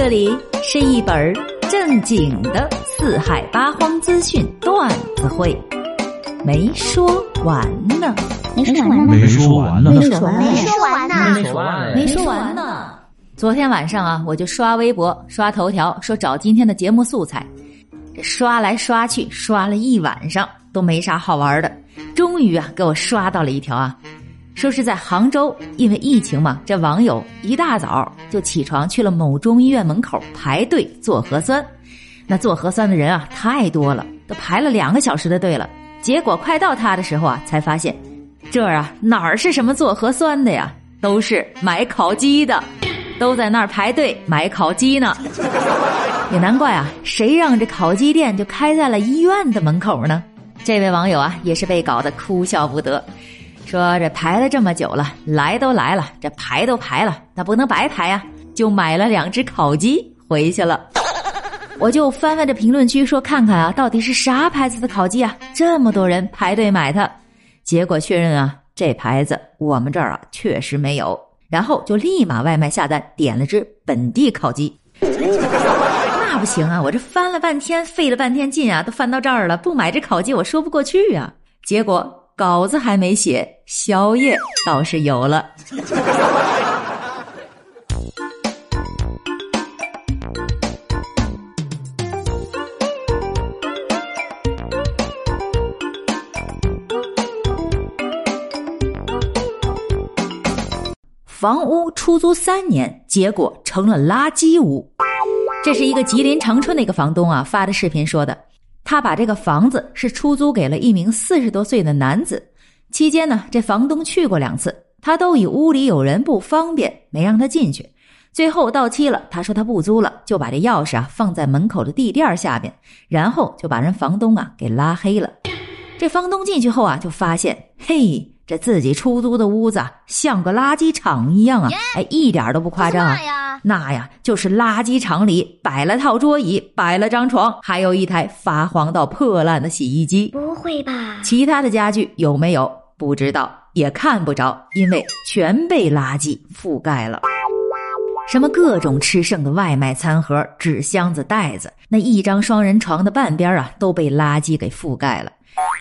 这里是一本正经的四海八荒资讯段子会，没说完呢，没说完呢，没说完呢，没说完呢，没说完呢，没说完没说完呢。昨天晚上啊，我就刷微博、刷头条，说找今天的节目素材，这刷来刷去，刷了一晚上都没啥好玩的，终于啊，给我刷到了一条啊。说是在杭州，因为疫情嘛，这网友一大早就起床去了某中医院门口排队做核酸。那做核酸的人啊太多了，都排了两个小时的队了。结果快到他的时候啊，才发现这儿啊哪儿是什么做核酸的呀，都是买烤鸡的，都在那儿排队买烤鸡呢。也难怪啊，谁让这烤鸡店就开在了医院的门口呢？这位网友啊，也是被搞得哭笑不得。说这排了这么久了，来都来了，这排都排了，那不能白排呀，就买了两只烤鸡回去了。我就翻翻这评论区，说看看啊，到底是啥牌子的烤鸡啊？这么多人排队买它，结果确认啊，这牌子我们这儿啊确实没有。然后就立马外卖下单，点了只本地烤鸡。那不行啊，我这翻了半天，费了半天劲啊，都翻到这儿了，不买这烤鸡我说不过去啊。结果。稿子还没写，宵夜倒是有了。房屋出租三年，结果成了垃圾屋。这是一个吉林长春的一个房东啊发的视频说的。他把这个房子是出租给了一名四十多岁的男子，期间呢，这房东去过两次，他都以屋里有人不方便，没让他进去。最后到期了，他说他不租了，就把这钥匙啊放在门口的地垫下边，然后就把人房东啊给拉黑了。这房东进去后啊，就发现，嘿。这自己出租的屋子像个垃圾场一样啊！哎，一点都不夸张啊！那呀，就是垃圾场里摆了套桌椅，摆了张床，还有一台发黄到破烂的洗衣机。不会吧？其他的家具有没有？不知道，也看不着，因为全被垃圾覆盖了。什么各种吃剩的外卖餐盒、纸箱子、袋子，那一张双人床的半边啊，都被垃圾给覆盖了。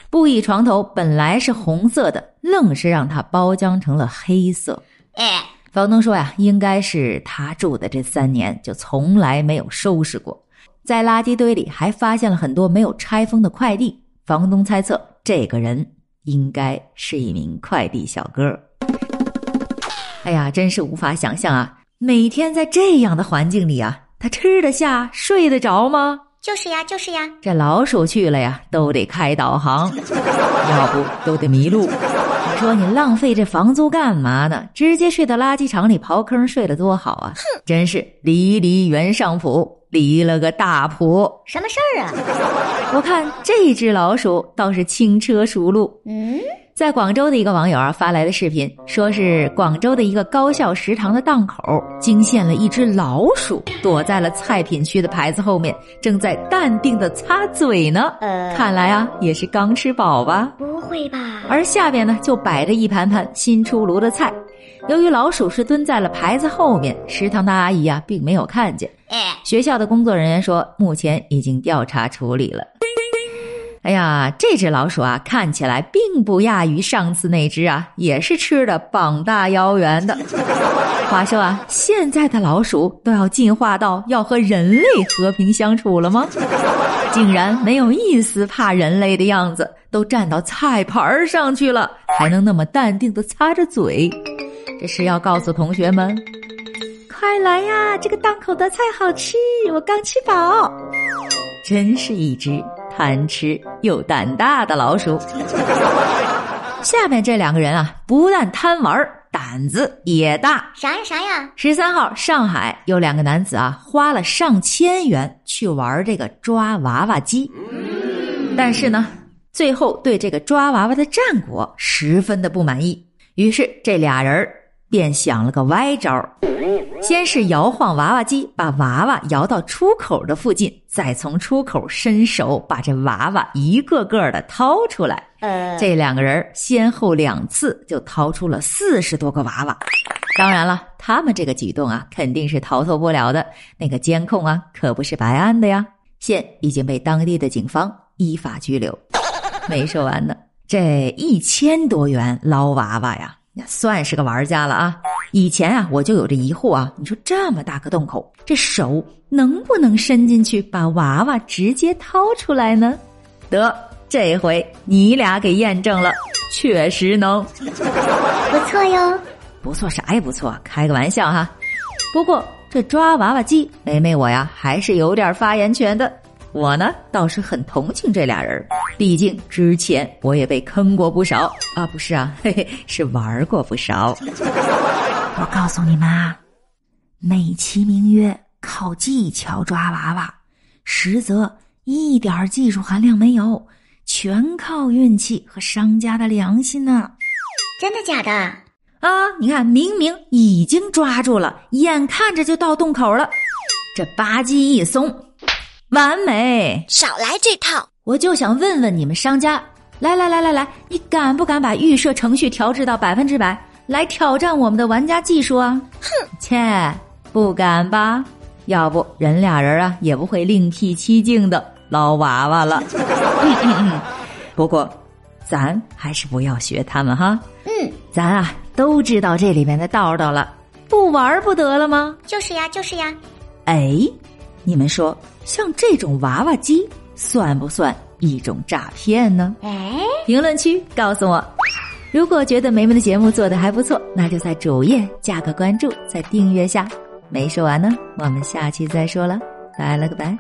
布艺床头本来是红色的，愣是让它包浆成了黑色。哎，房东说呀，应该是他住的这三年就从来没有收拾过，在垃圾堆里还发现了很多没有拆封的快递。房东猜测，这个人应该是一名快递小哥。哎呀，真是无法想象啊！每天在这样的环境里啊，他吃得下、睡得着吗？就是呀，就是呀，这老鼠去了呀，都得开导航，要不都得迷路。你说你浪费这房租干嘛呢？直接睡到垃圾场里刨坑睡了多好啊！哼，真是离离原上谱，离了个大谱。什么事儿啊？我看这只老鼠倒是轻车熟路。嗯。在广州的一个网友啊发来的视频，说是广州的一个高校食堂的档口惊现了一只老鼠，躲在了菜品区的牌子后面，正在淡定的擦嘴呢。呃，看来啊也是刚吃饱吧？不会吧？而下边呢就摆着一盘盘新出炉的菜，由于老鼠是蹲在了牌子后面，食堂的阿姨啊并没有看见。哎，学校的工作人员说，目前已经调查处理了。哎呀，这只老鼠啊，看起来并不亚于上次那只啊，也是吃的膀大腰圆的。话说啊，现在的老鼠都要进化到要和人类和平相处了吗？竟然没有一丝怕人类的样子，都站到菜盘上去了，还能那么淡定的擦着嘴，这是要告诉同学们，快来呀，这个档口的菜好吃，我刚吃饱。真是一只。贪吃又胆大的老鼠。下面这两个人啊，不但贪玩，胆子也大。啥呀啥呀？十三号，上海有两个男子啊，花了上千元去玩这个抓娃娃机，但是呢，最后对这个抓娃娃的战果十分的不满意，于是这俩人便想了个歪招。先是摇晃娃娃机，把娃娃摇到出口的附近，再从出口伸手把这娃娃一个个的掏出来。呃，这两个人先后两次就掏出了四十多个娃娃。当然了，他们这个举动啊，肯定是逃脱不了的。那个监控啊，可不是白安的呀。现已经被当地的警方依法拘留。没说完呢，这一千多元捞娃娃呀，那算是个玩家了啊。以前啊，我就有这疑惑啊，你说这么大个洞口，这手能不能伸进去把娃娃直接掏出来呢？得，这回你俩给验证了，确实能。不错哟。不错啥也不错，开个玩笑哈。不过这抓娃娃机，梅梅我呀还是有点发言权的。我呢倒是很同情这俩人，毕竟之前我也被坑过不少啊，不是啊，嘿嘿，是玩过不少。我告诉你们啊，美其名曰靠技巧抓娃娃，实则一点技术含量没有，全靠运气和商家的良心呢。真的假的？啊！你看，明明已经抓住了，眼看着就到洞口了，这吧唧一松，完美！少来这套！我就想问问你们商家，来来来来来，你敢不敢把预设程序调制到百分之百，来挑战我们的玩家技术啊？哼，切，不敢吧？要不人俩人啊，也不会另辟蹊径的捞娃娃了。不过，咱还是不要学他们哈。嗯，咱啊。都知道这里面的道道了，不玩不得了吗？就是呀，就是呀。哎，你们说，像这种娃娃机算不算一种诈骗呢？哎，评论区告诉我。如果觉得梅梅的节目做的还不错，那就在主页加个关注，再订阅下。没说完呢，我们下期再说了，拜了个拜。